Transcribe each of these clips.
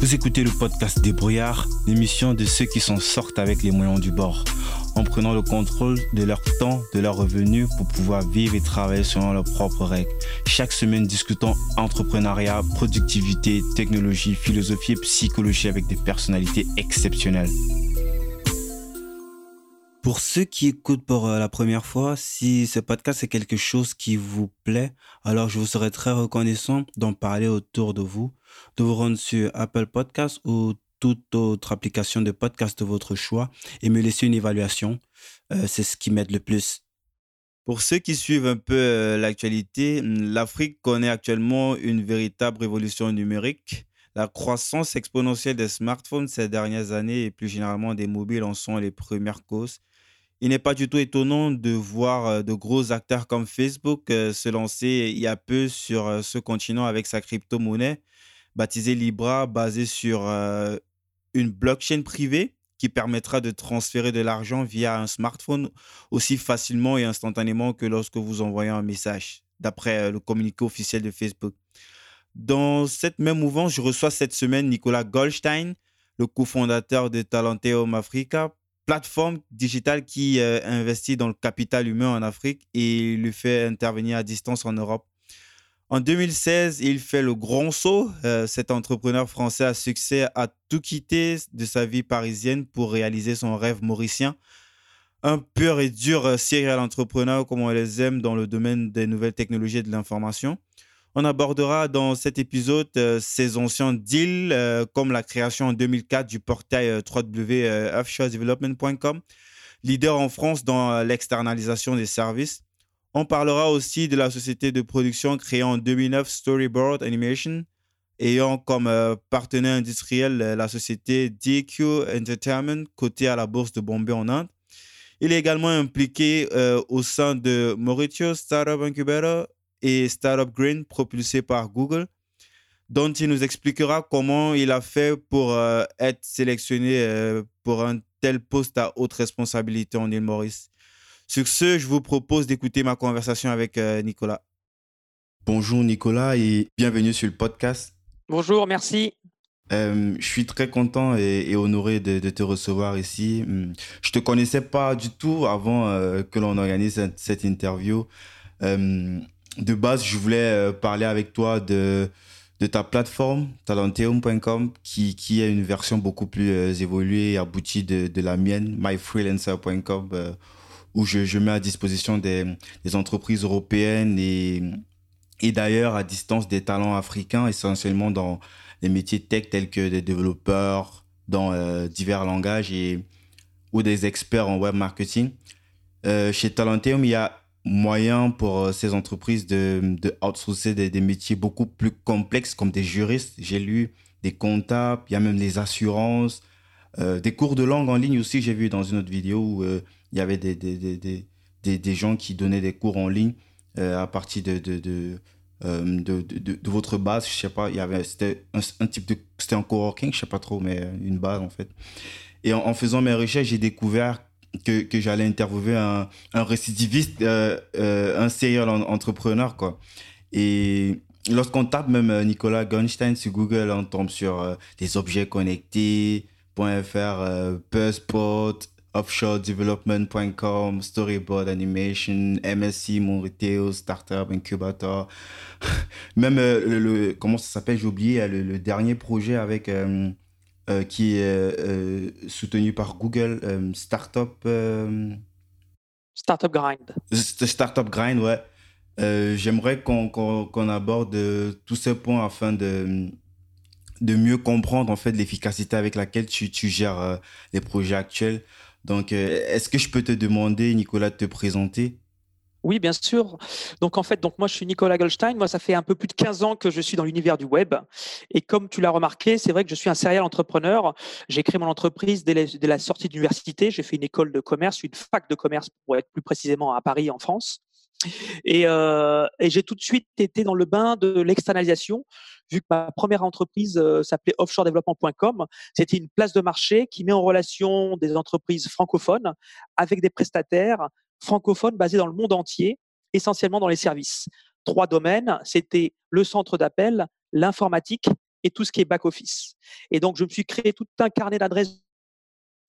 Vous écoutez le podcast des brouillards, l'émission de ceux qui s'en sortent avec les moyens du bord, en prenant le contrôle de leur temps, de leurs revenus pour pouvoir vivre et travailler selon leurs propres règles. Chaque semaine, discutons entrepreneuriat, productivité, technologie, philosophie et psychologie avec des personnalités exceptionnelles. Pour ceux qui écoutent pour euh, la première fois, si ce podcast est quelque chose qui vous plaît, alors je vous serais très reconnaissant d'en parler autour de vous, de vous rendre sur Apple Podcast ou toute autre application de podcast de votre choix et me laisser une évaluation. Euh, c'est ce qui m'aide le plus. Pour ceux qui suivent un peu euh, l'actualité, l'Afrique connaît actuellement une véritable révolution numérique. La croissance exponentielle des smartphones ces dernières années et plus généralement des mobiles en sont les premières causes il n'est pas du tout étonnant de voir euh, de gros acteurs comme Facebook euh, se lancer il y a peu sur euh, ce continent avec sa crypto-monnaie baptisée Libra, basée sur une blockchain privée qui permettra de transférer de l'argent via un smartphone aussi facilement et instantanément que lorsque vous envoyez un message, d'après le communiqué officiel de Facebook. Dans cette même mouvance, je reçois cette semaine Nicolas Goldstein, le cofondateur de Talenteum Africa, plateforme digitale qui euh, investit dans le capital humain en Afrique et le fait intervenir à distance en Europe. En 2016, il fait le grand saut. Euh, cet entrepreneur français à succès a tout quitté de sa vie parisienne pour réaliser son rêve mauricien. Un pur et dur euh, serial entrepreneur comme on les aime dans le domaine des nouvelles technologies et de l'information. On abordera dans cet épisode ces euh, anciens deals, euh, comme la création en 2004 du portail euh, www.offshoredevelopment.com, leader en France dans l'externalisation des services. On parlera aussi de la société de production créée en 2009 Storyboard Animation, ayant comme partenaire industriel la société DQ Entertainment, cotée à la bourse de Bombay en Inde. Il est également impliqué au sein de Mauritius Startup Incubator, et Startup Green propulsé par Google, dont il nous expliquera comment il a fait pour euh, être sélectionné euh, pour un tel poste à haute responsabilité en île Maurice. Sur ce, je vous propose d'écouter ma conversation avec euh, Nicolas. Bonjour Nicolas et bienvenue sur le podcast. Bonjour, merci. je suis très content et, honoré de, te recevoir ici. Hum, je te connaissais pas du tout avant que l'on organise cette, interview. De base, je voulais euh, parler avec toi de, de ta plateforme, talenteum.com, qui, qui est une version beaucoup plus euh, évoluée et aboutie de, de la mienne, myfreelancer.com, euh, où je, je, mets à disposition des, entreprises européennes et, et d'ailleurs à distance des talents africains, essentiellement dans les métiers tech tels que des développeurs dans divers langages et, ou des experts en web marketing. chez Talenteum, il y a moyen pour euh, ces entreprises de, de outsourcer des, des, métiers beaucoup plus complexes comme des juristes. J'ai lu des comptables, il y a même les assurances, euh, des cours de langue en ligne aussi. J'ai vu dans une autre vidéo où euh, il y avait des, des, des, des, des gens qui donnaient des cours en ligne à partir de, de, de, de, de, votre base. Je sais pas, c'était un, un, type de, c'était un coworking, je sais pas trop, mais une base en fait. Et en, en faisant mes recherches, j'ai découvert que, que j'allais interviewer un, un récidiviste, euh, euh, un serial entrepreneur, quoi. Et lorsqu'on tape même euh, Nicolas Gunstein sur Google, on tombe sur des objets connectés.fr, euh, Buzzspot, offshoredevelopment.com, Storyboard Animation, MSC, Monreteo, Startup Incubator. même le, comment ça s'appelle, j'ai oublié, le, dernier projet avec euh, qui est euh, soutenu par Google, euh, Startup. Startup Grind. Startup Grind, ouais. J'aimerais qu'on aborde tous ces points afin de, de mieux comprendre en fait l'efficacité avec laquelle tu, tu gères les projets actuels. Donc, est-ce que je peux te demander, Nicolas, de te présenter? Oui, bien sûr. Donc en fait, donc moi je suis Nicolas Goldstein. Moi, ça fait un peu plus de 15 ans que je suis dans l'univers du web. Et comme tu l'as remarqué, c'est vrai que je suis un serial entrepreneur. J'ai créé mon entreprise dès la, sortie d'université. J'ai fait une école de commerce, une fac de commerce pour être plus précisément à Paris, en France. Et, euh, et j'ai tout de suite été dans le bain de l'externalisation, vu que ma première entreprise euh, s'appelait offshoredevelopment.com. C'était une place de marché qui met en relation des entreprises francophones avec des prestataires francophone basé dans le monde entier, essentiellement dans les services. Trois domaines, c'était le centre d'appel, l'informatique et tout ce qui est back-office. Et donc, je me suis créé tout un carnet d'adresses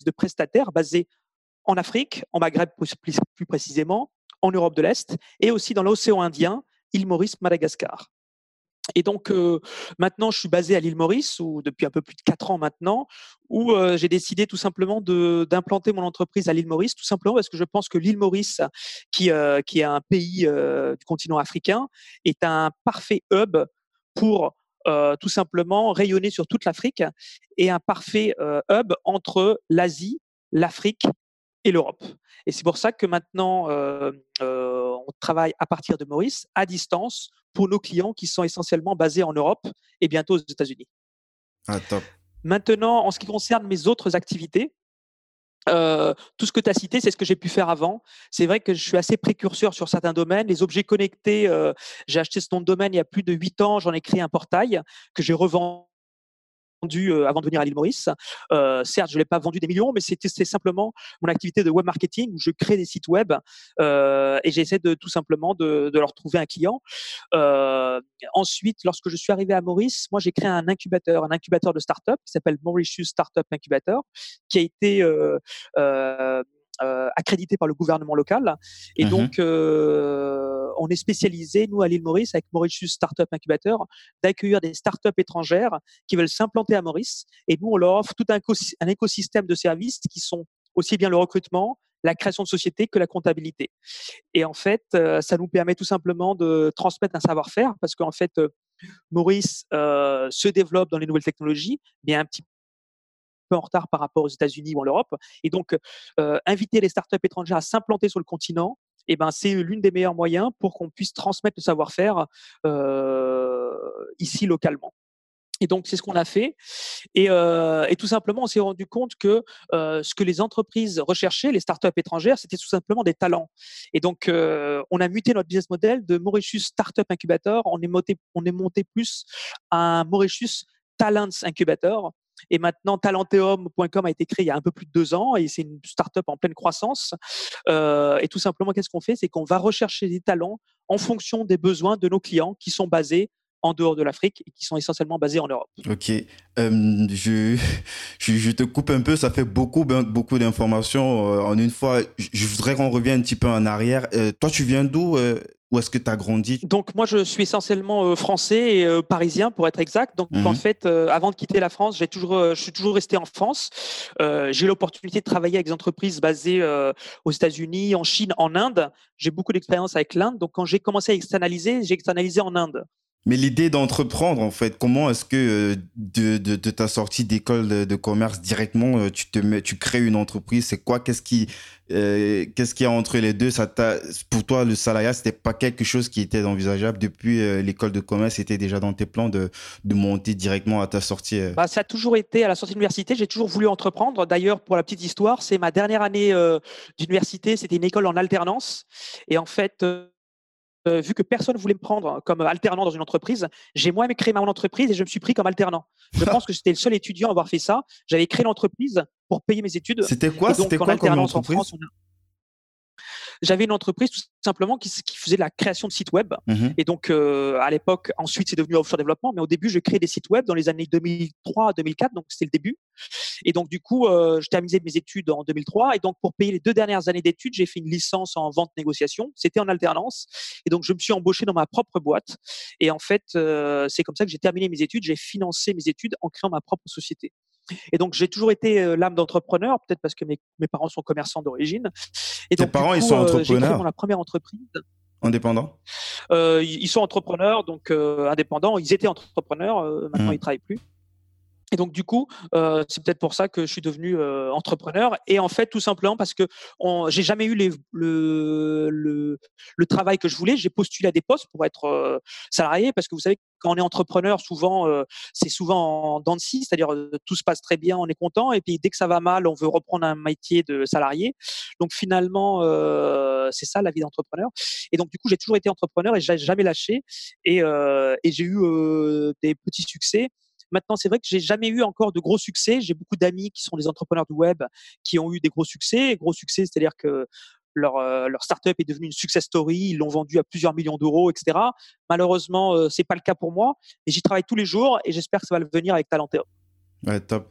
de prestataires basés en Afrique, en Maghreb plus précisément, en Europe de l'Est et aussi dans l'océan Indien, île Maurice, Madagascar. Et donc maintenant, je suis basé à l'île Maurice, ou depuis un peu plus de quatre ans maintenant, où j'ai décidé tout simplement d'implanter mon entreprise à l'île Maurice, tout simplement parce que je pense que l'île Maurice, qui, qui est un pays du continent africain, est un parfait hub pour tout simplement rayonner sur toute l'Afrique et un parfait hub entre l'Asie, l'Afrique et l'Europe. Et c'est pour ça que maintenant, on travaille à partir de Maurice, à distance, pour nos clients qui sont essentiellement basés en Europe et bientôt aux États-Unis. Ah, top. Maintenant, en ce qui concerne mes autres activités, euh, tout ce que tu as cité, c'est ce que j'ai pu faire avant. C'est vrai que je suis assez précurseur sur certains domaines. Les objets connectés, j'ai acheté ce nom de domaine il y a plus de huit ans. J'en ai créé un portail que j'ai revendu euh, avant de venir à l'île Maurice. Euh, certes, je l'ai pas vendu des millions, mais c'était simplement mon activité de web marketing où je crée des sites web euh, et j'essaie de tout simplement de, leur trouver un client. ensuite, lorsque je suis arrivé à Maurice, moi j'ai créé un incubateur, un incubateur de start-up qui s'appelle Mauritius Startup Incubator, qui a été accrédité par le gouvernement local. Et mmh donc, on est spécialisé, nous, à l'île Maurice, avec Mauritius Startup Incubator, d'accueillir des startups étrangères qui veulent s'implanter à Maurice. Et nous, on leur offre tout un, un écosystème de services qui sont aussi bien le recrutement, la création de société que la comptabilité. Et en fait, ça nous permet tout simplement de transmettre un savoir-faire parce qu'en fait, Maurice se développe dans les nouvelles technologies, mais un petit en retard par rapport aux États-Unis ou en Europe. Et donc, inviter les startups étrangères à s'implanter sur le continent, eh ben, c'est l'une des meilleurs moyens pour qu'on puisse transmettre le savoir-faire ici localement. Et donc, c'est ce qu'on a fait. Et, tout simplement, on s'est rendu compte que ce que les entreprises recherchaient, les startups étrangères, c'était tout simplement des talents. Et donc, on a muté notre business model de Mauritius Startup Incubator. On est monté, on est monté plus à un Mauritius Talents Incubator et maintenant, talenteum.com a été créé il y a un peu plus de deux ans et c'est une start-up en pleine croissance. Euh, et tout simplement, qu'est-ce qu'on fait? C'est qu'on va rechercher des talents en fonction des besoins de nos clients qui sont basés en dehors de l'Afrique et qui sont essentiellement basés en Europe. Ok, euh, je, je, te coupe un peu, ça fait beaucoup, ben, beaucoup d'informations euh, en une fois. Je, voudrais qu'on revienne un petit peu en arrière. toi, tu viens d'où où est-ce que tu as grandi? Donc moi, je suis essentiellement euh, français et euh, parisien pour être exact. Donc en mhm. fait, euh, avant de quitter la France, j'ai toujours, je suis toujours resté en France. j'ai eu l'opportunité de travailler avec des entreprises basées aux États-Unis, en Chine, en Inde. J'ai beaucoup d'expérience avec l'Inde. Donc quand j'ai commencé à externaliser, j'ai externalisé en Inde. Mais l'idée d'entreprendre, en fait, comment est-ce que de, de, de, ta sortie d'école de, commerce directement, tu te tu crées une entreprise C'est quoi Qu'est-ce qui, euh, qu'est-ce qu'il y a entre les deux? Ça Pour toi, le salariat, c'était pas quelque chose qui était envisageable depuis euh, l'école de commerce. C'était déjà dans tes plans de, monter directement à ta sortie. Euh? Bah, ça a toujours été à la sortie de l'université. J'ai toujours voulu entreprendre. D'ailleurs, pour la petite histoire, c'est ma dernière année d'université. C'était une école en alternance. Et en fait, euh, vu que personne voulait me prendre comme alternant dans une entreprise, j'ai moi-même créé ma entreprise et je me suis pris comme alternant. Je pense que j'étais le seul étudiant à avoir fait ça. J'avais créé l'entreprise pour payer mes études. C'était quoi C'était quoi comme entreprise? J'avais une entreprise tout simplement qui, faisait de la création de sites web. Mmh et donc, euh, à l'époque, ensuite, c'est devenu offshore développement. Mais au début, je créais des sites web dans les années 2003 2004. Donc, c'était le début. Et donc, du coup, euh, je terminais mes études en 2003. Et donc, pour payer les deux dernières années d'études, j'ai fait une licence en vente négociation. C'était en alternance. Et donc, je me suis embauché dans ma propre boîte. Et en fait, euh, c'est comme ça que j'ai terminé mes études. J'ai financé mes études en créant ma propre société. Et donc, j'ai toujours été l'âme d'entrepreneur, peut-être parce que mes, mes, parents sont commerçants d'origine. Et Tes parents, ils sont entrepreneurs J'ai créé la première entreprise. Indépendants? Euh, Ils sont entrepreneurs, donc indépendants. Ils étaient entrepreneurs, maintenant mmh. ils ne travaillent plus. Et donc du coup, euh, c'est peut-être pour ça que je suis devenu euh, entrepreneur. Et en fait, tout simplement parce que j'ai jamais eu les, le, le, le, travail que je voulais. J'ai postulé à des postes pour être euh, salarié parce que vous savez, quand on est entrepreneur, souvent c'est souvent en dents de c'est-à-dire tout se passe très bien, on est content, et puis dès que ça va mal, on veut reprendre un métier de salarié. Donc finalement, c'est ça la vie d'entrepreneur. Et donc du coup, j'ai toujours été entrepreneur et j'ai jamais lâché. Et, et j'ai eu des petits succès. Maintenant, c'est vrai que j'ai jamais eu encore de gros succès. J'ai beaucoup d'amis qui sont des entrepreneurs du web qui ont eu des gros succès. Gros succès, c'est-à-dire que leur, leur startup est devenue une success story, ils l'ont vendu à plusieurs millions d'euros, etc. Malheureusement, c'est pas le cas pour moi, et j'y travaille tous les jours et j'espère que ça va le venir avec Talentéo. Ouais, top.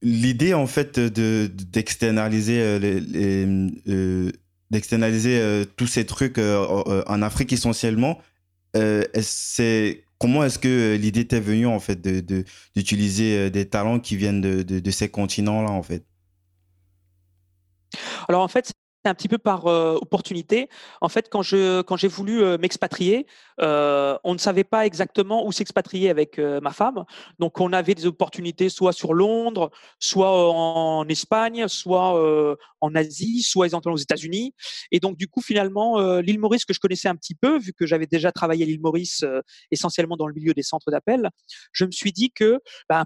L'idée en fait de d'externaliser les, d'externaliser tous ces trucs en Afrique essentiellement, c'est comment est-ce que l'idée t'est venue en fait de d'utiliser des talents qui viennent de, ces continents là en fait? Alors en fait, un petit peu par opportunité. En fait, quand j'ai voulu m'expatrier, on ne savait pas exactement où s'expatrier avec ma femme. Donc, on avait des opportunités soit sur Londres, soit en Espagne, soit en Asie, soit éventuellement aux États-Unis. Et donc, du coup, finalement, l'île Maurice que je connaissais un petit peu, vu que j'avais déjà travaillé à l'île Maurice essentiellement dans le milieu des centres d'appel, je me suis dit que ben,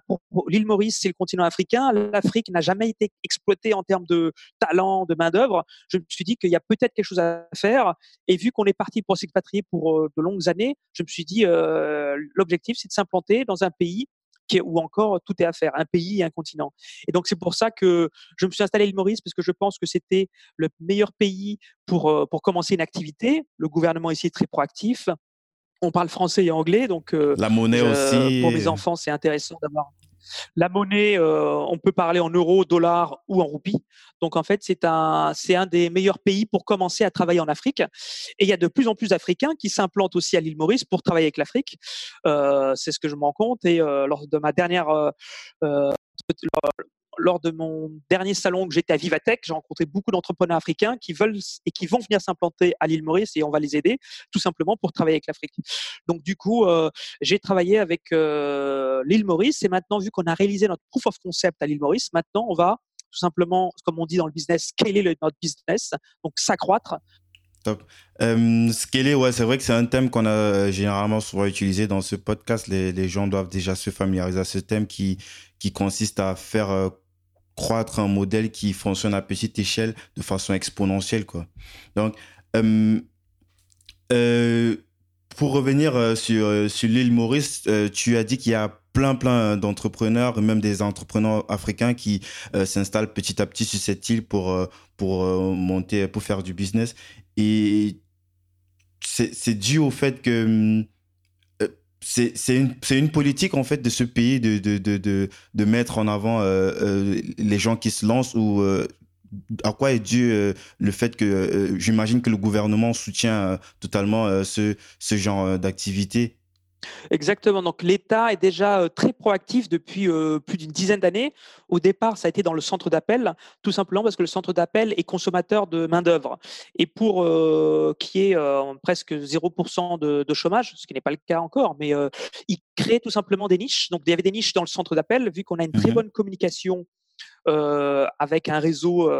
l'île Maurice, c'est le continent africain. L'Afrique n'a jamais été exploitée en termes de talent, de main d'œuvre je me suis dit qu'il y a peut-être quelque chose à faire. Et vu qu'on est parti pour s'expatrier pour euh, de longues années, je me suis dit euh, l'objectif c'est de s'implanter dans un pays qui est, où encore tout est à faire, un pays et un continent. Et donc c'est pour ça que je me suis installé à l'île Maurice parce que je pense que c'était le meilleur pays pour pour commencer une activité. Le gouvernement ici est très proactif. On parle français et anglais, donc la monnaie aussi. Pour mes enfants, c'est intéressant d'avoir la monnaie, euh, on peut parler en euros, dollars ou en roupies. Donc en fait, c'est un, des meilleurs pays pour commencer à travailler en Afrique. Et il y a de plus en plus d'Africains qui s'implantent aussi à l'île Maurice pour travailler avec l'Afrique. Euh, c'est ce que je me rends compte. Et euh, lors de ma dernière lors de mon dernier salon que j'étais à Vivatech, j'ai rencontré beaucoup d'entrepreneurs africains qui veulent et qui vont venir s'implanter à l'île Maurice et on va les aider tout simplement pour travailler avec l'Afrique. Donc du coup, euh, j'ai travaillé avec euh, l'île Maurice et maintenant vu qu'on a réalisé notre proof of concept à l'île Maurice, maintenant on va tout simplement, comme on dit dans le business, scaler notre business, donc s'accroître Top. Euh, scaler, ouais, c'est vrai que c'est un thème qu'on a euh, généralement souvent utilisé dans ce podcast. Les, les, gens doivent déjà se familiariser à ce thème qui, qui consiste à faire croître un modèle qui fonctionne à petite échelle de façon exponentielle. Quoi. Donc, euh, euh, pour revenir euh, sur, sur l'île Maurice, tu as dit qu'il y a plein, plein d'entrepreneurs, même des entrepreneurs africains qui s'installent petit à petit sur cette île pour, pour monter, pour faire du business. Et c'est dû au fait que hum, c'est une, une, politique en fait de ce pays de, de, de, de mettre en avant euh, euh, les gens qui se lancent ou euh, à quoi est dû le fait que j'imagine que le gouvernement soutient totalement ce, ce genre d'activité Exactement. Donc l'État est déjà très proactif depuis plus d'une dizaine d'années. Au départ, ça a été dans le centre d'appel, tout simplement parce que le centre d'appel est consommateur de main-d'œuvre. Et pour qui est presque 0% de, chômage, ce qui n'est pas le cas encore, mais il crée tout simplement des niches. Donc il y avait des niches dans le centre d'appel, vu qu'on a une très mmh bonne communication avec un réseau,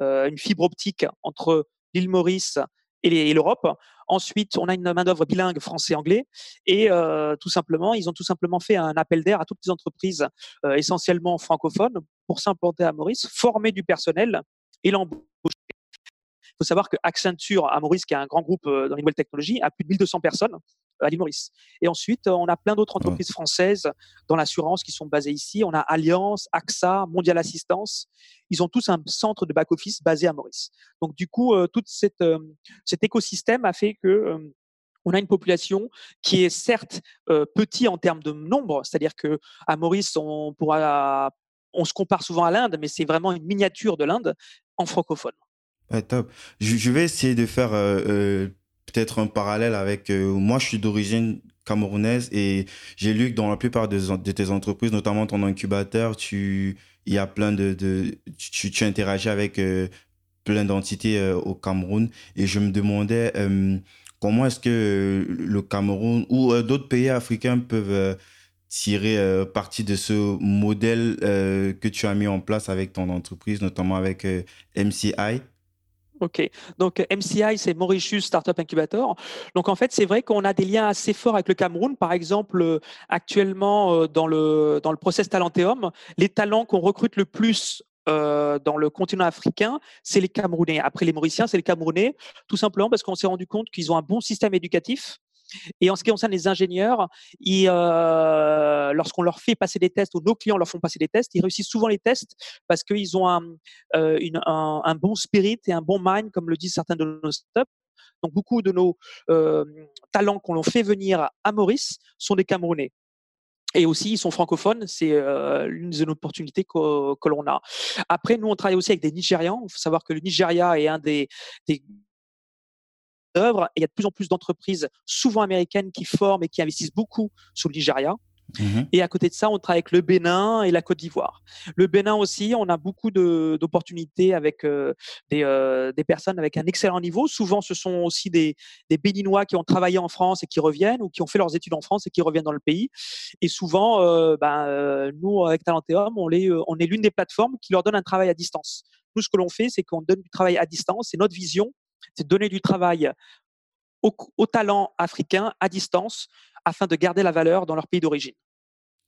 une fibre optique entre l'île Maurice et l'Europe. Ensuite, on a une main-d'œuvre bilingue français-anglais et euh, tout simplement, ils ont tout simplement fait un appel d'air à toutes les entreprises euh, essentiellement francophones pour s'implanter à Maurice, former du personnel et l'embaucher. Il faut savoir que Accenture à Maurice, qui est un grand groupe euh, dans les nouvelles technologies, a plus de 1200 personnes à l'île Maurice. Et ensuite, on a plein d'autres entreprises françaises dans l'assurance qui sont basées ici. On a Alliance, AXA, Mondial Assistance. Ils ont tous un centre de back-office basé à Maurice. Donc, du coup, tout cette, cet écosystème a fait que on a une population qui est certes petit en termes de nombre, c'est-à-dire que à Maurice, on pourra, on se compare souvent à l'Inde, mais c'est vraiment une miniature de l'Inde en francophone. top. Je, vais essayer de faire peut-être un parallèle avec euh, moi je suis d'origine camerounaise et j'ai lu que dans la plupart de, tes entreprises notamment ton incubateur tu il y a plein de, de tu, tu interagis avec euh, plein d'entités euh, au Cameroun. Et je me demandais comment est-ce que le Cameroun ou d'autres pays africains peuvent tirer parti de ce modèle que tu as mis en place avec ton entreprise notamment avec MCI Ok. Donc MCI, c'est Mauritius Startup Incubator. Donc en fait, c'est vrai qu'on a des liens assez forts avec le Cameroun. Par exemple, euh, actuellement euh, dans le dans le process Talenteum, les talents qu'on recrute le plus euh, dans le continent africain, c'est les Camerounais. Après les Mauriciens, c'est les Camerounais, tout simplement parce qu'on s'est rendu compte qu'ils ont un bon système éducatif Et en ce qui concerne les ingénieurs, euh, lorsqu'on leur fait passer des tests ou nos clients leur font passer des tests, ils réussissent souvent les tests parce qu'ils ont un, euh, bon spirit et un bon mind, comme le disent certains de nos startups. Donc beaucoup de nos euh, talents qu'on leur fait venir à Maurice sont des Camerounais. Et aussi, ils sont francophones, c'est l'une des opportunités que, l'on a. Après, nous, on travaille aussi avec des Nigérians. Il faut savoir que le Nigeria est un des œuvres. Et il y a de plus en plus d'entreprises, souvent américaines, qui forment et qui investissent beaucoup sur le Nigeria. Mmh et à côté de ça, on travaille avec le Bénin et la Côte d'Ivoire. Le Bénin aussi, on a beaucoup d'opportunités avec euh, des, euh, des, personnes avec un excellent niveau. Souvent, ce sont aussi des, des, Béninois qui ont travaillé en France et qui reviennent, ou qui ont fait leurs études en France et qui reviennent dans le pays. Et souvent, euh, ben, nous, avec Talenteum, on, les, on est l'une des plateformes qui leur donne un travail à distance. Nous, ce que l'on fait, c'est qu'on donne du travail à distance. Et notre vision, c'est donner du travail aux, talents africains à distance afin de garder la valeur dans leur pays d'origine.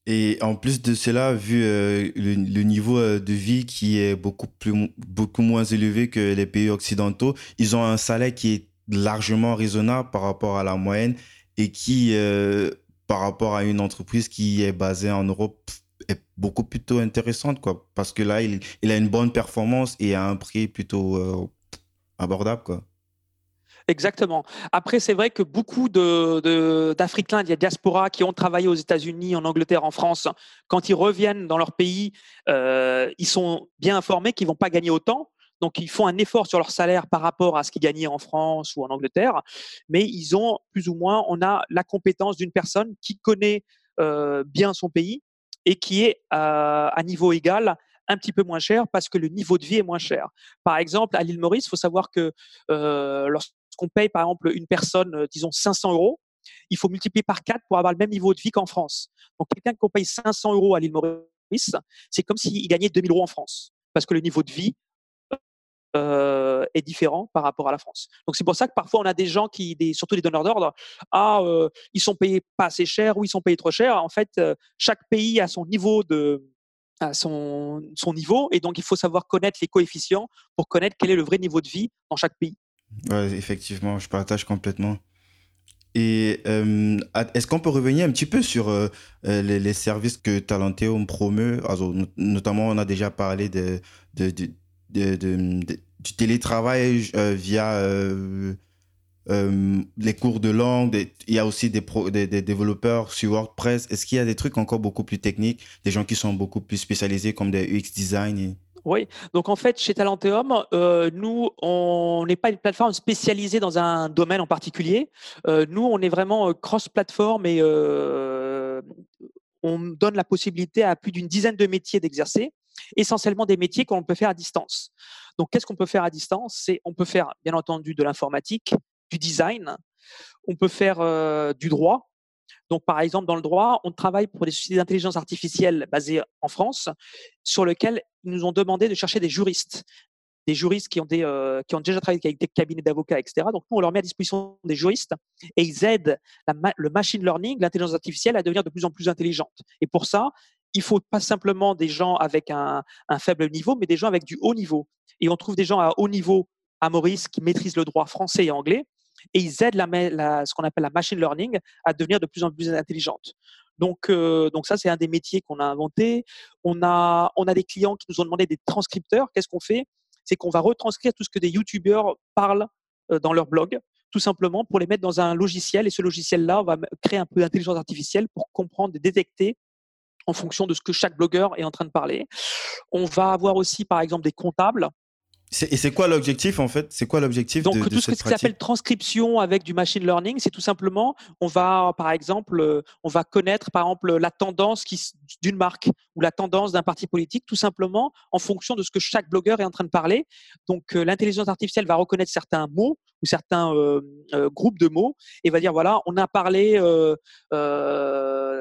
Et en plus de cela, vu euh, le, niveau euh, de vie qui est beaucoup, plus, beaucoup moins élevé que les pays occidentaux, ils ont un salaire qui est largement raisonnable par rapport à la moyenne et qui, euh, par rapport à une entreprise qui est basée en Europe, est beaucoup plutôt intéressante. Quoi, parce que là, il, il a une bonne performance et à un prix plutôt abordable. Quoi. Exactement. Après, c'est vrai que beaucoup d'Africains, de, de, diaspora qui ont travaillé aux États-Unis, en Angleterre, en France, quand ils reviennent dans leur pays, euh, ils sont bien informés qu'ils vont pas gagner autant. Donc, ils font un effort sur leur salaire par rapport à ce qu'ils gagnaient en France ou en Angleterre. Mais ils ont plus ou moins, on a la compétence d'une personne qui connaît euh, bien son pays et qui est euh, à niveau égal un petit peu moins cher parce que le niveau de vie est moins cher. Par exemple, à l'île Maurice, il faut savoir que euh, lorsqu'on paye par exemple une personne, euh, disons 500 euros, il faut multiplier par 4 pour avoir le même niveau de vie qu'en France. Donc quelqu'un qui paye 500 euros à l'île Maurice, c'est comme s'il gagnait 2000 euros en France parce que le niveau de vie euh, est différent par rapport à la France. Donc c'est pour ça que parfois on a des gens qui, des, surtout les donneurs d'ordre, ah euh, ils sont payés pas assez cher ou ils sont payés trop cher. En fait, chaque pays a son niveau de à son, son niveau. Et donc, il faut savoir connaître les coefficients pour connaître quel est le vrai niveau de vie dans chaque pays. Effectivement, je partage complètement. Et euh, est-ce qu'on peut revenir un petit peu sur euh, euh, les, services que Talenteum promeut? Notamment, on a déjà parlé de, de, de du télétravail via euh, les cours de langue, il y a aussi des, développeurs sur WordPress. Est-ce qu'il y a des trucs encore beaucoup plus techniques, des gens qui sont beaucoup plus spécialisés comme des UX design Oui, donc en fait, chez Talenteum, euh, nous, on n'est pas une plateforme spécialisée dans un domaine en particulier. Euh, nous, on est vraiment cross-plateforme et on donne la possibilité à plus d'une dizaine de métiers d'exercer, essentiellement des métiers qu'on peut faire à distance. Donc, qu'est-ce qu'on peut faire à distance? C'est on peut faire, bien entendu, de l'informatique, du design, on peut faire euh, du droit. Donc, par exemple, dans le droit, on travaille pour des sociétés d'intelligence artificielle basées en France, sur lesquelles ils nous ont demandé de chercher des juristes, des juristes qui ont, des, euh, qui ont déjà travaillé avec des cabinets d'avocats, etc. Donc, nous, on leur met à disposition des juristes et ils aident le machine learning, l'intelligence artificielle, à devenir de plus en plus intelligente. Et pour ça, il faut pas simplement des gens avec un, faible niveau, mais des gens avec du haut niveau. Et on trouve des gens à haut niveau à Maurice qui maîtrisent le droit français et anglais et ils aident ce qu'on appelle la machine learning à devenir de plus en plus intelligente. Donc, euh, donc ça, c'est un des métiers qu'on a inventé. On a, on a des clients qui nous ont demandé des transcripteurs. Qu'est-ce qu'on fait? C'est qu'on va retranscrire tout ce que des YouTubeurs parlent euh, dans leur blog, tout simplement pour les mettre dans un logiciel. Et ce logiciel-là, on va créer un peu d'intelligence artificielle pour comprendre détecter en fonction de ce que chaque blogueur est en train de parler. On va avoir aussi, par exemple, des comptables et c'est quoi l'objectif en fait? C'est quoi l'objectif Donc de, tout ce qui s'appelle transcription avec du machine learning, c'est tout simplement, on va par exemple, euh, on va connaître par exemple la tendance d'une marque ou la tendance d'un parti politique, tout simplement en fonction de ce que chaque blogueur est en train de parler. Donc euh, l'intelligence artificielle va reconnaître certains mots ou certains euh, groupes de mots et va dire voilà, on a parlé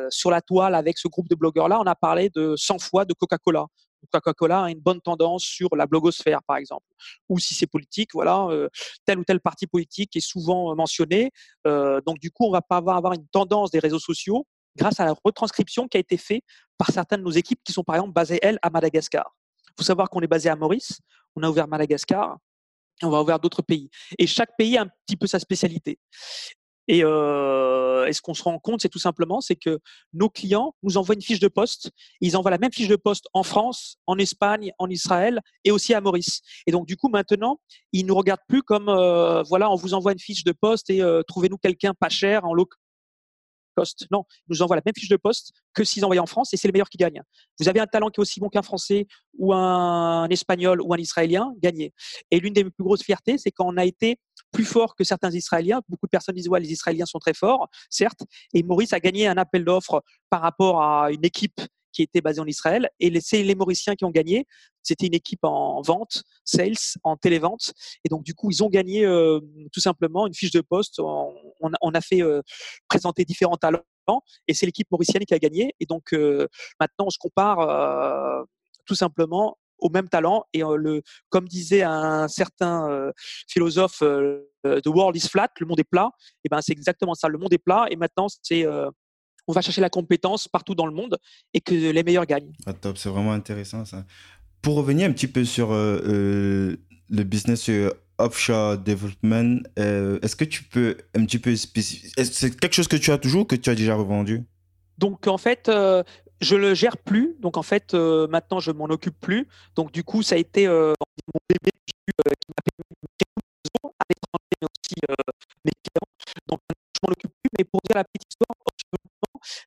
sur la toile avec ce groupe de blogueurs là, on a parlé de 100 fois de Coca-Cola. Coca-Cola a une bonne tendance sur la blogosphère, par exemple. Ou si c'est politique, voilà, euh, tel ou tel parti politique est souvent euh, mentionné. Euh, donc, du coup, on va pas avoir une tendance des réseaux sociaux grâce à la retranscription qui a été faite par certaines de nos équipes qui sont, par exemple, basées, elles, à Madagascar. Il faut savoir qu'on est basé à Maurice, on a ouvert Madagascar, on va ouvrir d'autres pays. Et chaque pays a un petit peu sa spécialité. Et, euh, ce qu'on se rend compte, c'est tout simplement, c'est que nos clients nous envoient une fiche de poste. Ils envoient la même fiche de poste en France, en Espagne, en Israël et aussi à Maurice. Et donc du coup, maintenant, ils nous regardent plus comme euh, voilà, on vous envoie une fiche de poste et euh, trouvez-nous quelqu'un pas cher en low cost. Non, ils nous envoient la même fiche de poste que s'ils envoyaient en France et c'est le meilleur qui gagne. Vous avez un talent qui est aussi bon qu'un Français ou un Espagnol ou un Israélien, gagnez. Et l'une des plus grosses fiertés, c'est quand on a été plus fort que certains Israéliens. Beaucoup de personnes disent ouais, les Israéliens sont très forts, certes. Et Maurice a gagné un appel d'offres par rapport à une équipe qui était basée en Israël. Et c'est les Mauriciens qui ont gagné. C'était une équipe en vente, sales, en télévente. Et donc, du coup, ils ont gagné euh, tout simplement une fiche de poste. On, a fait euh, présenter différents talents. Et c'est l'équipe mauricienne qui a gagné. Et donc, euh, maintenant, on se compare tout simplement au même talent. Et le, comme disait un certain philosophe, The world is flat, le monde est plat. Et ben c'est exactement ça. Le monde est plat. Et maintenant, c'est on va chercher la compétence partout dans le monde et que les meilleurs gagnent. Ah, top, c'est vraiment intéressant ça. Pour revenir un petit peu sur le business offshore development, est-ce que tu peux un petit peu spécifier C'est quelque chose que tu as toujours que tu as déjà revendu? Donc en fait, je le gère plus. Donc en fait, euh, maintenant, je m'en occupe plus. Donc du coup, ça a été euh, mon bébé qui euh, m'a permis de à l'étranger, mais aussi mes clients. Donc je m'en occupe plus. Mais pour dire la petite histoire,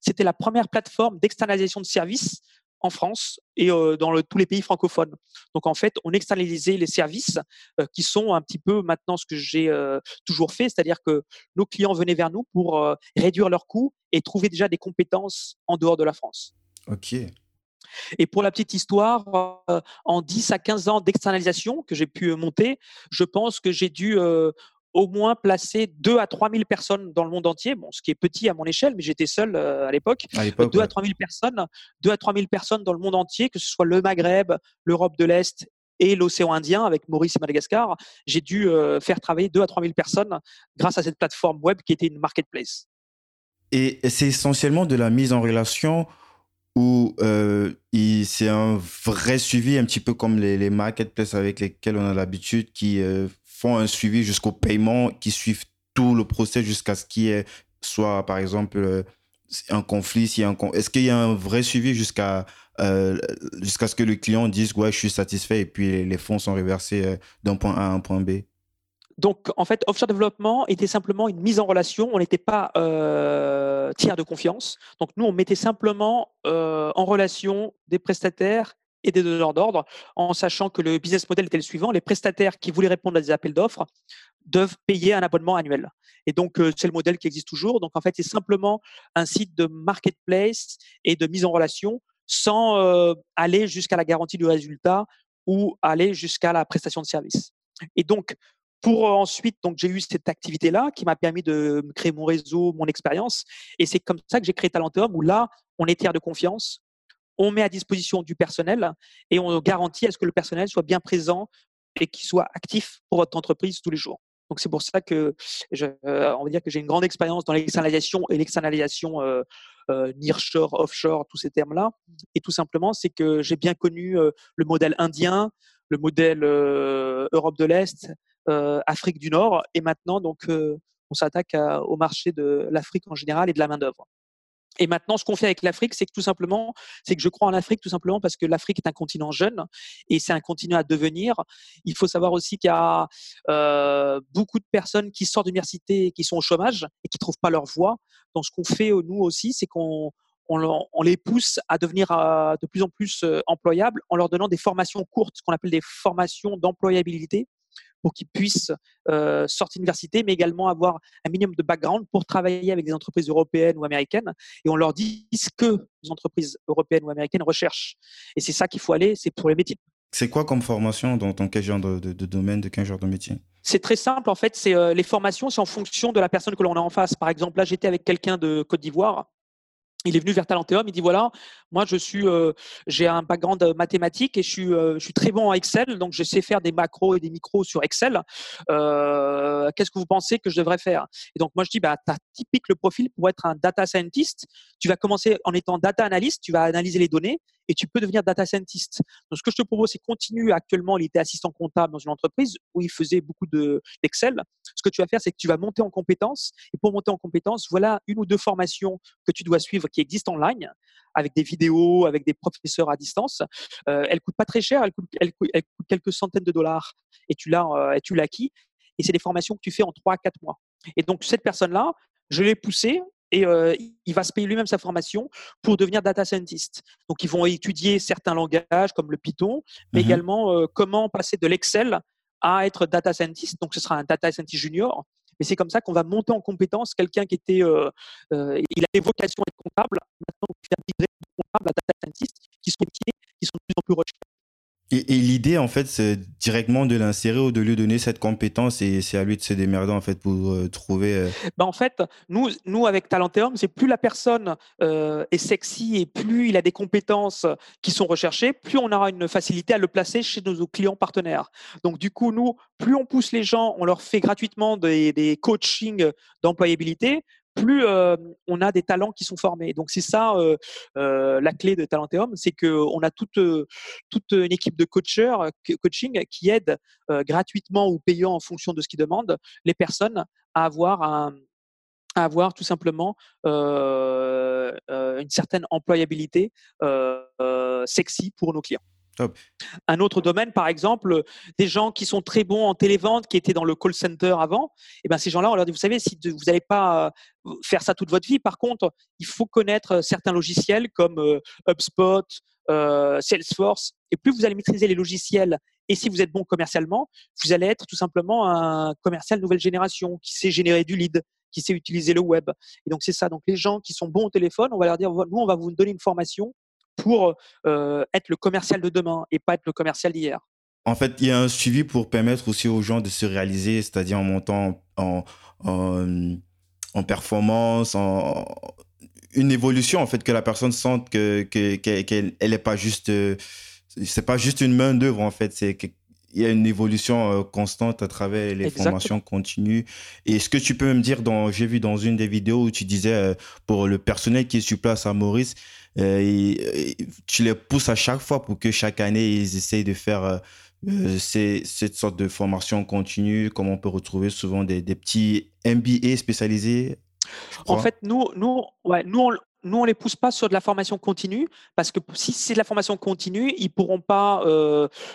c'était la première plateforme d'externalisation de services en France et dans tous les pays francophones. Donc en fait, on externalisait les services qui sont un petit peu maintenant ce que j'ai toujours fait, c'est-à-dire que nos clients venaient vers nous pour réduire leurs coûts et trouver déjà des compétences en dehors de la France. Ok. Et pour la petite histoire, en 10 à 15 ans d'externalisation que j'ai pu monter, je pense que j'ai dû au moins placer 2 à 3 000 personnes dans le monde entier, bon, ce qui est petit à mon échelle, mais j'étais seul à l'époque. 2 à 3 000 personnes, 2 à 3 000 personnes dans le monde entier, que ce soit le Maghreb, l'Europe de l'Est et l'océan Indien avec Maurice et Madagascar. J'ai dû faire travailler 2 à 3 000 personnes grâce à cette plateforme web qui était une marketplace. Et c'est essentiellement de la mise en relation où euh, c'est un vrai suivi, un petit peu comme les, les marketplaces avec lesquels on a l'habitude, qui euh, font un suivi jusqu'au paiement, qui suivent tout le procès jusqu'à ce qu'il y ait soit, par exemple, euh, un conflit. Si un, Est-ce qu'il y a un vrai suivi jusqu'à jusqu'à ce que le client dise ouais, je suis satisfait et puis les fonds sont reversés d'un point A à un point B? Donc, en fait, offshore développement était simplement une mise en relation. On n'était pas euh, tiers de confiance. Donc, nous, on mettait simplement euh, en relation des prestataires et des donneurs d'ordre, en sachant que le business model était le suivant. Les prestataires qui voulaient répondre à des appels d'offres doivent payer un abonnement annuel. Et donc, euh, c'est le modèle qui existe toujours. Donc, en fait, c'est simplement un site de marketplace et de mise en relation sans aller jusqu'à la garantie du résultat ou aller jusqu'à la prestation de service. Et donc, pour ensuite, donc j'ai eu cette activité-là qui m'a permis de créer mon réseau, mon expérience. Et c'est comme ça que j'ai créé Talentum, où là, on est tiers de confiance, on met à disposition du personnel et on garantit à ce que le personnel soit bien présent et qu'il soit actif pour votre entreprise tous les jours. Donc c'est pour ça que je, on va dire que j'ai une grande expérience dans l'externalisation et l'externalisation euh, euh, nearshore, offshore, tous ces termes-là. Et tout simplement, c'est que j'ai bien connu le modèle indien, le modèle Europe de l'Est, euh, Afrique du Nord, et maintenant donc euh, on s'attaque au marché de l'Afrique en général et de la main d'œuvre. Et maintenant, ce qu'on fait avec l'Afrique, c'est que tout simplement, c'est que je crois en l'Afrique tout simplement parce que l'Afrique est un continent jeune et c'est un continent à devenir. Il faut savoir aussi qu'il y a euh, beaucoup de personnes qui sortent d'université et qui sont au chômage et qui trouvent pas leur voie. Donc, ce qu'on fait nous aussi, c'est qu'on on, les pousse à devenir de plus en plus employables en leur donnant des formations courtes, ce qu'on appelle des formations d'employabilité, pour qu'ils puissent euh, sortir d'université, mais également avoir un minimum de background pour travailler avec des entreprises européennes ou américaines. Et on leur dit ce que les entreprises européennes ou américaines recherchent. Et c'est ça qu'il faut aller, c'est pour les métiers. C'est quoi comme formation dans, quel genre de, domaine, de quel genre de métier? C'est très simple en fait. C'est euh, les formations, c'est en fonction de la personne que l'on a en face. Par exemple, là, j'étais avec quelqu'un de Côte d'Ivoire il est venu vers Talenteum, il dit voilà, Moi, je suis, euh, j'ai un background mathématique et je suis, suis très bon en Excel, donc je sais faire des macros et des micros sur Excel. Qu'est-ce que vous pensez que je devrais faire? Et donc moi, je dis, bah, tu as typique le profil pour être un data scientist. Tu vas commencer en étant data analyst, tu vas analyser les données et tu peux devenir data scientist. Donc, ce que je te propose, c'est continue. Actuellement, il était assistant comptable dans une entreprise où il faisait beaucoup d'Excel. ce que tu vas faire, c'est que tu vas monter en compétences. Et pour monter en compétences, voilà une ou deux formations que tu dois suivre qui existent en ligne avec des vidéos, avec des professeurs à distance. Euh, elles coûtent pas très cher, elles coûtent, quelques centaines de dollars et tu l'as, euh, tu l'as acquis. Et c'est des formations que tu fais en 3 à 4 mois. Et donc, cette personne-là, je l'ai poussée et euh, il va se payer lui-même sa formation pour devenir data scientist. Donc, ils vont étudier certains langages comme le Python, mais mmh également euh, comment passer de l'Excel à être data scientist. Donc, ce sera un data scientist junior. Mais c'est comme ça qu'on va monter en compétence quelqu'un qui était, euh, il a des vocations à être comptable. Maintenant, il va migrer de comptable à data scientist, qui sont qui sont de plus en plus recherchés. Et, l'idée, en fait, c'est directement de l'insérer ou de lui donner cette compétence et c'est à lui de se démerder, en fait, pour euh, trouver. Bah, en fait, nous, nous avec Talenteum, c'est plus la personne euh, est sexy et plus il a des compétences qui sont recherchées, plus on aura une facilité à le placer chez nos clients partenaires. Donc, du coup, nous, plus on pousse les gens, on leur fait gratuitement des, des coachings d'employabilité, plus on a des talents qui sont formés. Donc c'est ça la clé de Talenteum, c'est qu'on a toute, toute une équipe de coachers, coaching qui aide gratuitement ou payant en fonction de ce qu'ils demandent les personnes à avoir à avoir tout simplement une certaine employabilité sexy pour nos clients. Un autre domaine, par exemple, des gens qui sont très bons en télévente, qui étaient dans le call center avant, et eh ben ces gens-là, on leur dit, vous savez, si vous n'allez pas euh, faire ça toute votre vie, par contre, il faut connaître certains logiciels comme euh, HubSpot, euh, Salesforce, et plus vous allez maîtriser les logiciels, et si vous êtes bon commercialement, vous allez être tout simplement un commercial nouvelle génération qui sait générer du lead, qui sait utiliser le web. Et donc c'est ça. Donc les gens qui sont bons au téléphone, on va leur dire, nous, on va vous donner une formation pour être le commercial de demain et pas être le commercial d'hier. En fait, il y a un suivi pour permettre aussi aux gens de se réaliser, c'est-à-dire en montant en, en, performance, en une évolution en fait que la personne sente que qu'elle n'est est pas juste c'est pas juste une main d'œuvre en fait c'est il y a une évolution constante à travers les formations continues. Et ce que tu peux me dire, j'ai vu dans une des vidéos où tu disais pour le personnel qui est sur place à Maurice, euh, tu les pousses à chaque fois pour que chaque année, ils essayent de faire euh, euh, cette sorte de formation continue, comme on peut retrouver souvent des, petits MBA spécialisés. En fait, nous, nous, ouais, nous, on, nous, on les pousse pas sur de la formation continue parce que si c'est de la formation continue, ils pourront pas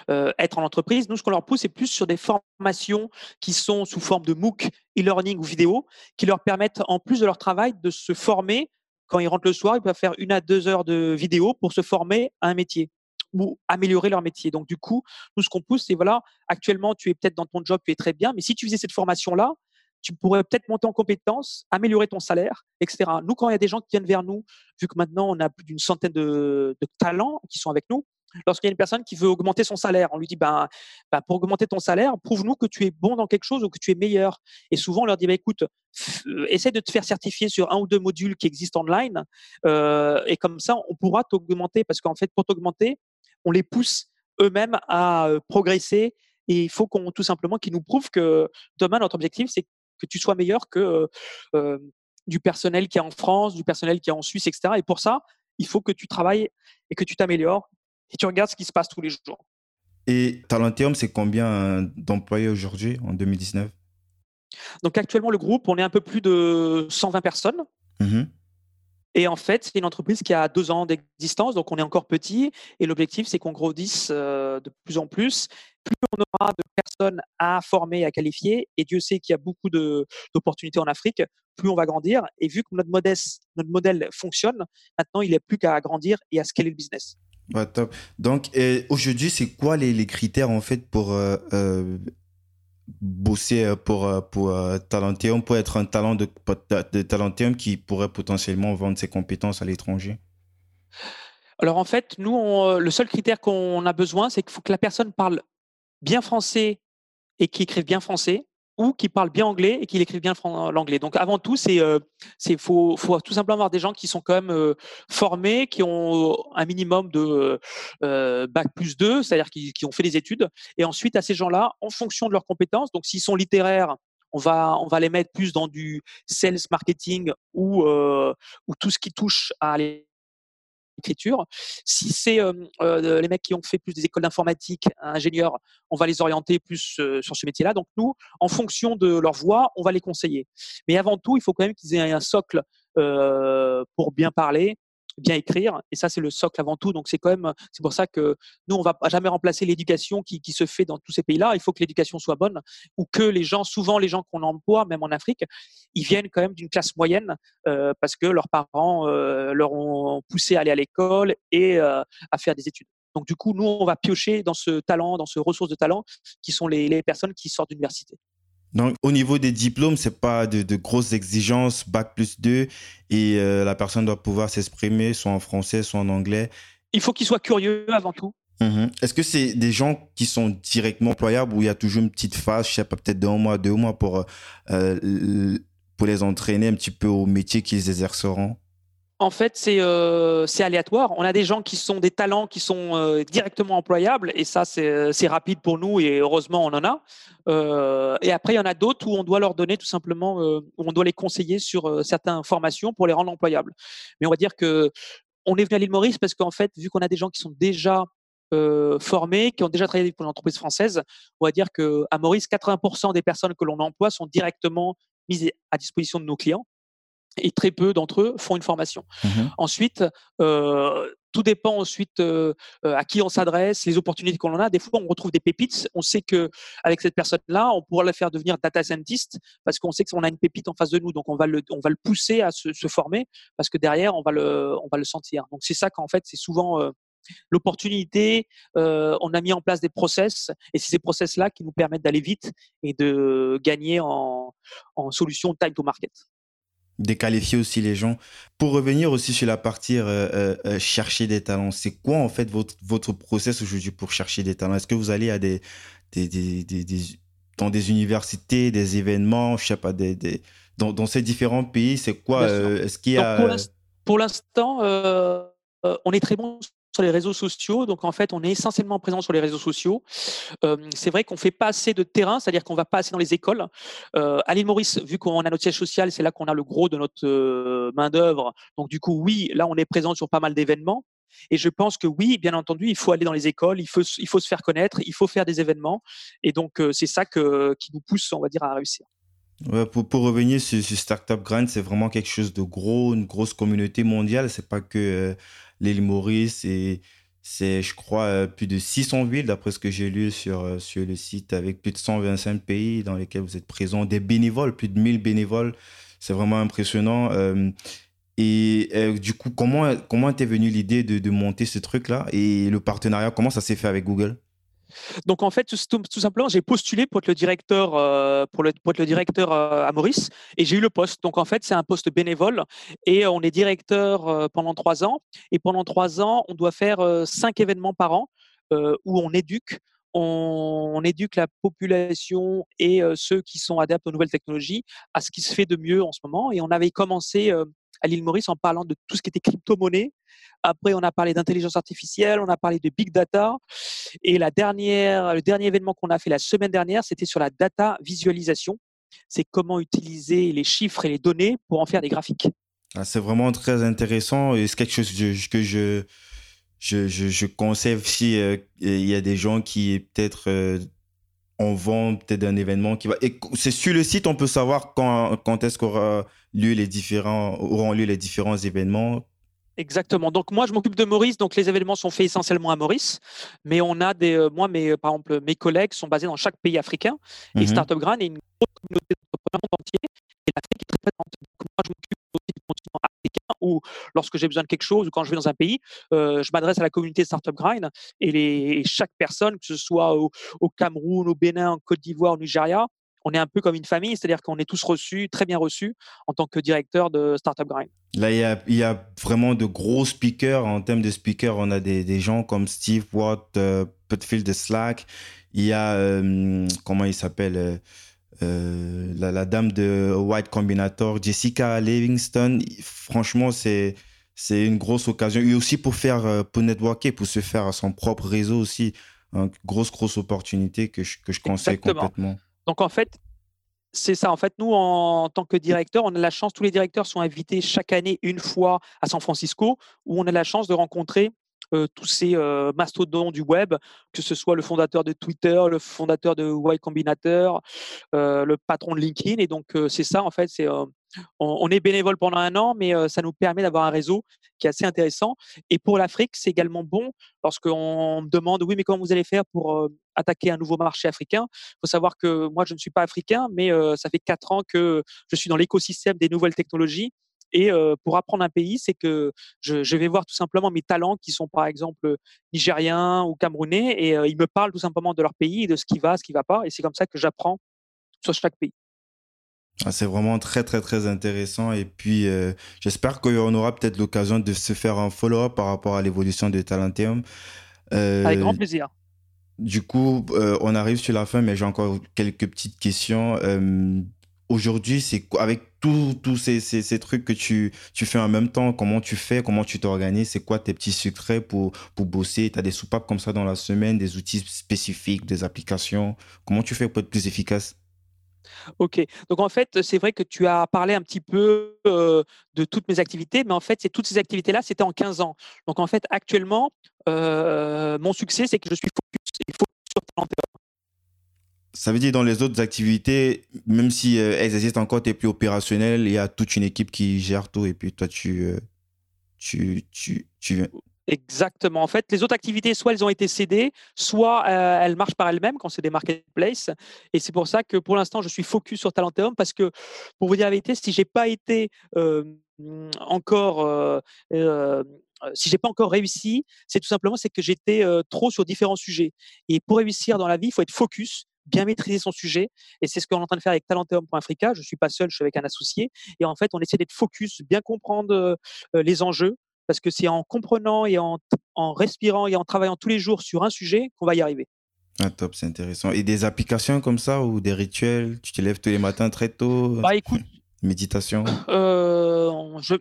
être en entreprise. Nous, ce qu'on leur pousse, c'est plus sur des formations qui sont sous forme de MOOC, e-learning ou vidéo, qui leur permettent, en plus de leur travail, de se former quand ils rentrent le soir, ils peuvent faire une à deux heures de vidéo pour se former à un métier ou améliorer leur métier. Donc, du coup, nous, ce qu'on pousse, c'est voilà, actuellement, tu es peut-être dans ton job, tu es très bien, mais si tu faisais cette formation-là, tu pourrais peut-être monter en compétences, améliorer ton salaire, etc. Nous, quand il y a des gens qui viennent vers nous, vu que maintenant on a plus d'une centaine de, talents qui sont avec nous, lorsqu'il y a une personne qui veut augmenter son salaire, on lui dit ben, ben pour augmenter ton salaire, prouve-nous que tu es bon dans quelque chose ou que tu es meilleur. Et souvent, on leur dit ben, écoute, euh, essaie de te faire certifier sur un ou deux modules qui existent online, euh, et comme ça, on pourra t'augmenter parce qu'en fait, pour t'augmenter, on les pousse eux-mêmes à euh, progresser. Et il faut qu'on tout simplement qu'ils nous prouvent que demain, notre objectif, c'est que tu sois meilleur que du personnel qui est en France, du personnel qui est en Suisse, etc. Et pour ça, il faut que tu travailles et que tu t'améliores et tu regardes ce qui se passe tous les jours. Et Talentium, c'est combien d'employés aujourd'hui en 2019 Donc actuellement, le groupe, on est un peu plus de 120 personnes. Mmh et en fait, c'est une entreprise qui a deux ans d'existence, donc on est encore petit. Et l'objectif, c'est qu'on grandisse de plus en plus. Plus on aura de personnes à former, à qualifier, et Dieu sait qu'il y a beaucoup d'opportunités en Afrique, plus on va grandir. Et vu que notre, notre modèle fonctionne, maintenant, il n'est plus qu'à grandir et à scaler le business. Donc, aujourd'hui, c'est quoi les, critères en fait pour euh, euh, bosser euh, pour, pour pour être un talent de, de qui pourrait potentiellement vendre ses compétences à l'étranger? Alors en fait, nous, le seul critère qu'on a besoin, c'est qu'il faut que la personne parle bien français et qui écrive bien français. Ou qui parlent bien anglais et qui écrivent bien l'anglais. Donc avant tout, c'est euh, faut, faut tout simplement avoir des gens qui sont quand même euh, formés, qui ont un minimum de euh, bac plus 2, c'est-à-dire qui, qui, ont fait des études. Et ensuite, à ces gens-là, en fonction de leurs compétences, donc s'ils sont littéraires, on va on va les mettre plus dans du sales marketing ou ou tout ce qui touche à Si c'est les mecs qui ont fait plus des écoles d'informatique, ingénieurs, on va les orienter plus sur ce métier-là. Donc nous, en fonction de leur voix, on va les conseiller. Mais avant tout, il faut quand même qu'ils aient un socle pour bien parler, bien écrire. Et ça, c'est le socle avant tout. Donc, c'est quand même, c'est pour ça que nous, on va jamais remplacer l'éducation qui, qui, se fait dans tous ces pays-là. Il faut que l'éducation soit bonne ou que les gens, souvent les gens qu'on emploie, même en Afrique, ils viennent quand même d'une classe moyenne euh, parce que leurs parents euh, leur ont poussé à aller à l'école et euh, à faire des études. Donc, du coup, nous, on va piocher dans ce talent, dans ce ressource de talent qui sont les, les personnes qui sortent d'université. Donc, au niveau des diplômes, c'est pas de, de, grosses exigences, bac plus 2, et euh, la personne doit pouvoir s'exprimer soit en français, soit en anglais. Il faut qu'il soit curieux avant tout. Mhm. Est-ce que c'est des gens qui sont directement employables ou il y a toujours une petite phase, je sais pas, peut-être d'un mois, deux mois pour, euh, pour les entraîner un petit peu au métier qu'ils exerceront? En fait, euh, c'est aléatoire. On a des gens qui sont des talents qui sont euh, directement employables et ça, c'est rapide pour nous et heureusement, on en a. Euh, et après, il y en a d'autres où on doit leur donner tout simplement, où on doit les conseiller sur certaines formations pour les rendre employables. Mais on va dire que on est venu à l'île Maurice parce qu'en fait, vu qu'on a des gens qui sont déjà formés, qui ont déjà travaillé pour l'entreprise française, on va dire qu'à Maurice, 80% des personnes que l'on emploie sont directement mises à disposition de nos clients et très peu d'entre eux font une formation. Mmh ensuite, euh, tout dépend ensuite euh, euh, à qui on s'adresse, les opportunités qu'on en a. Des fois, on retrouve des pépites. On sait que avec cette personne-là, on pourra la faire devenir data scientist parce qu'on sait qu'on a une pépite en face de nous. Donc, on va le, on va le pousser à se, se former parce que derrière, on va le, on va le sentir. Donc, c'est ça qu'en fait, c'est souvent euh, l'opportunité. Euh, on a mis en place des process et c'est ces process-là qui nous permettent d'aller vite et de gagner en, en solution time to market déqualifier aussi les gens. Pour revenir aussi sur la partie euh, euh, euh, chercher des talents, c'est quoi en fait votre, votre process aujourd'hui pour chercher des talents? Est-ce que vous allez à des, des, des, des, dans des universités, des événements, je sais pas, des, dans, dans, ces différents pays, c'est quoi Est-ce qu'il y a... Pour l'instant, on est très bon sur les réseaux sociaux. Donc, en fait, on est essentiellement présent sur les réseaux sociaux. Euh, c'est vrai qu'on fait pas assez de terrain, c'est-à-dire qu'on va pas assez dans les écoles. Euh, à l'île Maurice, vu qu'on a notre siège social, c'est là qu'on a le gros de notre euh, main-d'œuvre. Donc, du coup, oui, là, on est présent sur pas mal d'événements. Et je pense que oui, bien entendu, il faut aller dans les écoles, il faut, il faut se faire connaître, il faut faire des événements. Et donc, euh, c'est ça que, qui nous pousse, on va dire, à réussir. Pour, revenir sur, Startup Grind, c'est vraiment quelque chose de gros, une grosse communauté mondiale. C'est pas que l'île Maurice et c'est, je crois, euh, plus de 600 villes, d'après ce que j'ai lu sur, euh, sur le site, avec plus de 125 pays dans lesquels vous êtes présents, des bénévoles, plus de 1000 bénévoles. C'est vraiment impressionnant. et du coup, comment, comment venue l'idée de, de monter ce truc-là? Et le partenariat, comment ça s'est fait avec Google? Donc en fait, tout, simplement, j'ai postulé pour être le directeur, euh, pour, être le directeur euh, à Maurice, et j'ai eu le poste. Donc en fait, c'est un poste bénévole, et on est directeur euh, pendant trois ans. Et pendant trois ans, on doit faire cinq événements par an où on éduque. On, éduque la population et ceux qui sont adeptes aux nouvelles technologies à ce qui se fait de mieux en ce moment. Et on avait commencé à l'île Maurice en parlant de tout ce qui était crypto-monnaie. Après, on a parlé d'intelligence artificielle, on a parlé de big data. Et la dernière, le dernier événement qu'on a fait la semaine dernière, c'était sur la data visualisation. C'est comment utiliser les chiffres et les données pour en faire des graphiques. Ah, c'est vraiment très intéressant et c'est quelque chose que je, je, je, je si euh, y a des gens qui peut-être euh, en vont peut-être un événement qui va. Et c'est sur le site, on peut savoir quand, quand est-ce qu'aura lieu les différents, auront lieu les différents événements. Exactement. Donc moi, je m'occupe de Maurice. Donc les événements sont faits essentiellement à Maurice, mais on a des, euh, moi, mes, par exemple, mes collègues sont basés dans chaque pays africain. Et mhm. Startup Grand est une grosse communauté d'entrepreneurs entier. Et l'Afrique est très présente. Donc moi, je m'occupe aussi du continent africain où, lorsque j'ai besoin de quelque chose ou quand je vais dans un pays, euh, je m'adresse à la communauté Startup Grind et, les, chaque personne, que ce soit au, Cameroun, au Bénin, en Côte d'Ivoire, au Nigeria, on est un peu comme une famille, c'est-à-dire qu'on est tous reçus, très bien reçus, en tant que directeur de Startup Grind. Là, il y a, vraiment de gros speakers. En termes de speakers, on a des, gens comme Steve Watt, euh, de Slack. Il y a, euh, comment il s'appelle la, dame de White Combinator, Jessica Livingston. Franchement, c'est c'est une grosse occasion. Et aussi pour faire, pour networker, pour se faire son propre réseau aussi. Une grosse, grosse opportunité que je, que je conseille complètement. Donc, en fait, c'est ça. En fait, nous, en, tant que directeur, on a la chance, tous les directeurs sont invités chaque année une fois à San Francisco, où on a la chance de rencontrer euh, tous ces euh, mastodons du web, que ce soit le fondateur de Twitter, le fondateur de Y Combinator, euh, le patron de LinkedIn. Et donc, c'est ça, en fait, on, est bénévole pendant un an, mais ça nous permet d'avoir un réseau qui est assez intéressant. Et pour l'Afrique, c'est également bon lorsqu'on me demande, oui, mais comment vous allez faire pour attaquer un nouveau marché africain? Il faut savoir que moi, je ne suis pas africain, mais ça fait quatre ans que je suis dans l'écosystème des nouvelles technologies. Et pour apprendre un pays, c'est que je, vais voir tout simplement mes talents qui sont par exemple nigériens ou camerounais et ils me parlent tout simplement de leur pays, de ce qui va, ce qui ne va pas. Et c'est comme ça que j'apprends sur chaque pays. Ah, c'est vraiment très, très, très intéressant. Et puis, euh, j'espère qu'on aura peut-être l'occasion de se faire un follow-up par rapport à l'évolution de Talentium. Avec grand plaisir. Du coup, on arrive sur la fin, mais j'ai encore quelques petites questions. Aujourd'hui, c'est avec tous ces, trucs que tu, fais en même temps, comment tu fais, comment tu t'organises, c'est quoi tes petits secrets pour, bosser? Tu as des soupapes comme ça dans la semaine, des outils spécifiques, des applications. Comment tu fais pour être plus efficace? Ok, donc en fait, c'est vrai que tu as parlé un petit peu de toutes mes activités, mais en fait, c'est toutes ces activités-là, c'était en 15 ans. Donc en fait, actuellement, mon succès, c'est que je suis focus, sur Talenteum. Ça veut dire dans les autres activités, même si elles existent encore, tu es plus opérationnel, il y a toute une équipe qui gère tout et puis toi, tu, tu, tu, tu, Exactement. En fait, les autres activités, soit elles ont été cédées, soit euh, elles marchent par elles-mêmes quand c'est des marketplaces. Et c'est pour ça que pour l'instant, je suis focus sur Talenteum parce que, pour vous dire la vérité, si j'ai pas été euh, encore euh, euh, si j'ai pas encore réussi, c'est tout simplement que j'étais trop sur différents sujets. Et pour réussir dans la vie, il faut être focus, bien maîtriser son sujet. Et c'est ce qu'on est en train de faire avec Talenteum.africa. Je suis pas seul, je suis avec un associé. Et en fait, on essaie d'être focus, bien comprendre les enjeux, parce que c'est en comprenant et en, respirant et en travaillant tous les jours sur un sujet qu'on va y arriver. Ah, top, c'est intéressant. Et des applications comme ça ou des rituels Tu te lèves tous les matins très tôt? Bah écoute. Méditation? euh, je,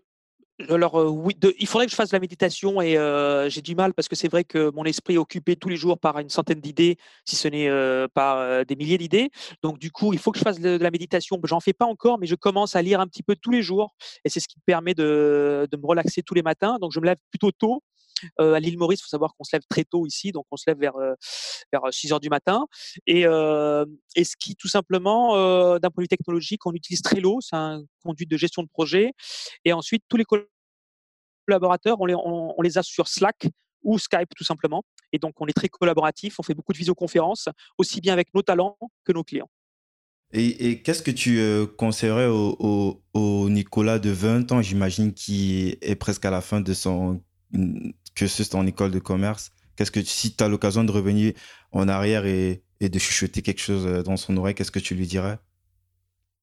alors euh, oui, il faudrait que je fasse de la méditation et euh, j'ai du mal parce que c'est vrai que mon esprit est occupé tous les jours par une centaine d'idées, si ce n'est euh, par des milliers d'idées. Donc du coup, il faut que je fasse de, la méditation. J'en fais pas encore, mais je commence à lire un petit peu tous les jours et c'est ce qui me permet de, me relaxer tous les matins. Donc je me lève plutôt tôt. À l'île Maurice, il faut savoir qu'on se lève très tôt ici, donc on se lève vers, vers 6 heures du matin. Et, et ce qui, tout simplement, d'un point de vue technologique, on utilise Trello, c'est un conduit de gestion de projet. Et ensuite, tous les collaborateurs, on les, on, a sur Slack ou Skype tout simplement. Et donc, on est très collaboratif, on fait beaucoup de visioconférences, aussi bien avec nos talents que nos clients. Et, qu'est-ce que tu conseillerais au, Nicolas de 20 ans, j'imagine, qui est presque à la fin de son cursus en école de commerce Qu'est-ce que si tu as l'occasion de revenir en arrière et, de chuchoter quelque chose euh, dans son oreille, qu'est-ce que tu lui dirais?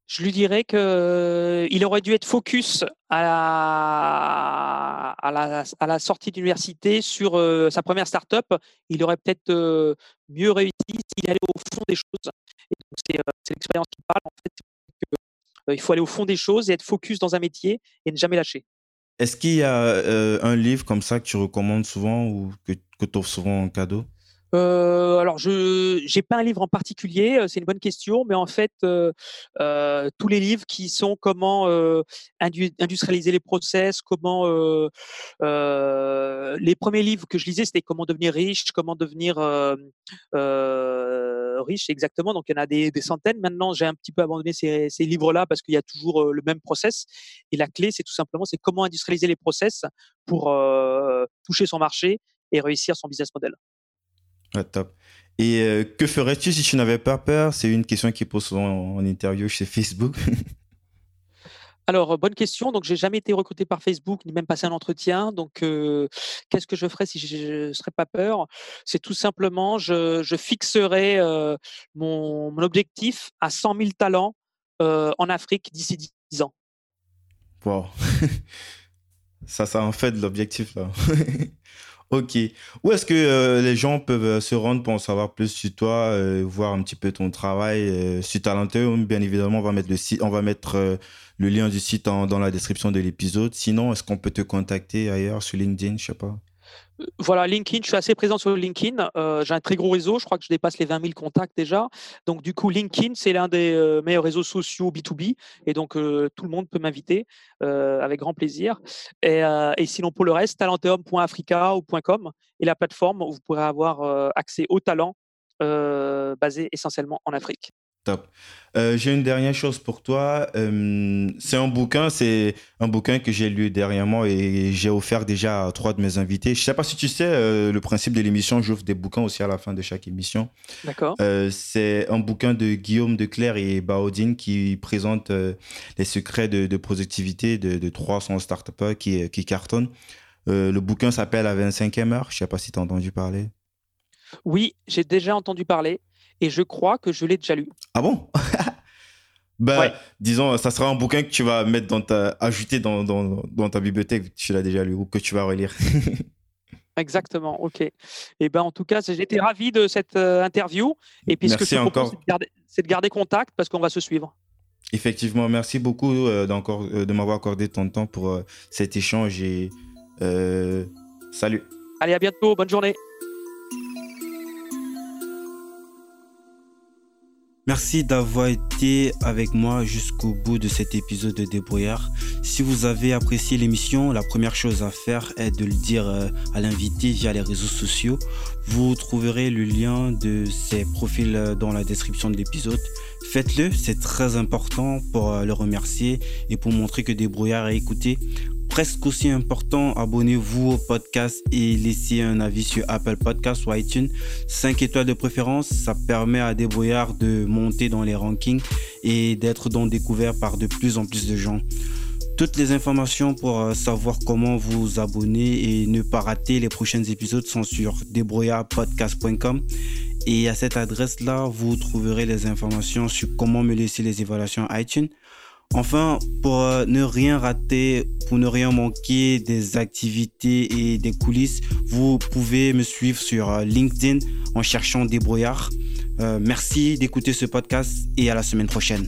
Je lui dirais qu'il euh, aurait dû être focus à la, à la, à la sortie d'université sur euh, sa première start-up. Il aurait peut-être mieux réussi s'il allait au fond des choses. C'est l'expérience qui parle. En fait, il faut aller au fond des choses et être focus dans un métier et ne jamais lâcher. Est-ce qu'il y a un livre comme ça que tu recommandes souvent ou que, que tu offres souvent en cadeau? Euh, alors, je n'ai pas un livre en particulier, c'est une bonne question, mais en fait, euh, euh, tous les livres qui sont comment industrialiser les process, comment les premiers livres que je lisais, c'était comment devenir riche, comment devenir riche, exactement. Donc, il y en a des, centaines. Maintenant, j'ai un petit peu abandonné ces, livres-là parce qu'il y a toujours le même process. Et la clé, c'est tout simplement, c'est comment industrialiser les process pour toucher son marché et réussir son business model top. Et euh, que ferais-tu si tu n'avais pas peur? C'est une question qui pose souvent en interview chez Facebook. Alors, euh, bonne question. Donc, j'ai jamais été recruté par Facebook, ni même passé un entretien. Donc, euh, qu'est-ce que je ferais si je ne serais pas peur? C'est tout simplement, je, je fixerais mon, objectif à 100 000 talents en Afrique d'ici 10 ans. Wow. ça, ça en fait de l'objectif. Ok. Où est-ce que euh, les gens peuvent euh, se rendre pour en savoir plus sur toi, euh, voir un petit peu ton travail sur Bien évidemment, on va mettre le, site, on va mettre, le lien du site dans la description de l'épisode. Sinon, est-ce qu'on peut te contacter ailleurs sur LinkedIn? Je sais pas. Voilà, LinkedIn, je suis assez présent sur LinkedIn. Euh, j'ai un très gros réseau, je crois que je dépasse les 20 000 contacts déjà. Donc, du coup, LinkedIn, c'est l'un des euh, meilleurs réseaux sociaux B2B. Et donc, euh, tout le monde peut m'inviter avec grand plaisir. Et, sinon, pour le reste, talenteum.africa ou .com et la plateforme où vous pourrez avoir accès aux talents basés essentiellement en Afrique. Euh, j'ai une dernière chose pour toi. Euh, c'est un bouquin, c'est un bouquin que j'ai lu dernièrement et j'ai offert déjà à trois de mes invités. Je sais pas si tu sais euh, le principe de l'émission. J'offre des bouquins aussi à la fin de chaque émission. D'accord. c'est un bouquin de Guillaume Declerc et Baudine qui présente les secrets de, productivité de, de 300 startups qui, qui cartonnent. le bouquin s'appelle La 25e heure. Je sais pas si tu as entendu parler. Oui, j'ai déjà entendu parler et je crois que je l'ai déjà lu. Ah bon? Ben, disons, ça sera un bouquin que tu vas mettre dans ta, ajouter dans, dans, dans ta bibliothèque, tu l'as déjà lu ou que tu vas relire. Exactement, ok. Et eh ben en tout cas, j'étais ravi de cette euh, interview. Et puis ce que je encore. c'est de, garder contact parce qu'on va se suivre. Effectivement, merci beaucoup euh, euh, de m'avoir accordé ton temps pour cet échange et salut. Allez, à bientôt, bonne journée. Merci d'avoir été avec moi jusqu'au bout de cet épisode de Débrouillard. Si vous avez apprécié l'émission, la première chose à faire est de le dire euh, à l'invité via les réseaux sociaux. Vous trouverez le lien de ses profils euh, dans la description de l'épisode. Faites-le, c'est très important pour euh, le remercier et pour montrer que Débrouillard est écouté presque aussi important, abonnez-vous au podcast et laissez un avis sur Apple Podcasts ou iTunes. 5 étoiles de préférence, ça permet à Débrouillard de monter dans les rankings et d'être donc découvert par de plus en plus de gens. Toutes les informations pour euh, savoir comment vous abonner et ne pas rater les prochains épisodes sont sur débrouillardpodcast.com. Et à cette adresse-là, vous trouverez les informations sur comment me laisser les évaluations iTunes. Enfin, pour euh, ne rien rater, pour ne rien manquer des activités et des coulisses, vous pouvez me suivre sur euh, LinkedIn en cherchant Débrouillard. Euh, merci d'écouter ce podcast et à la semaine prochaine.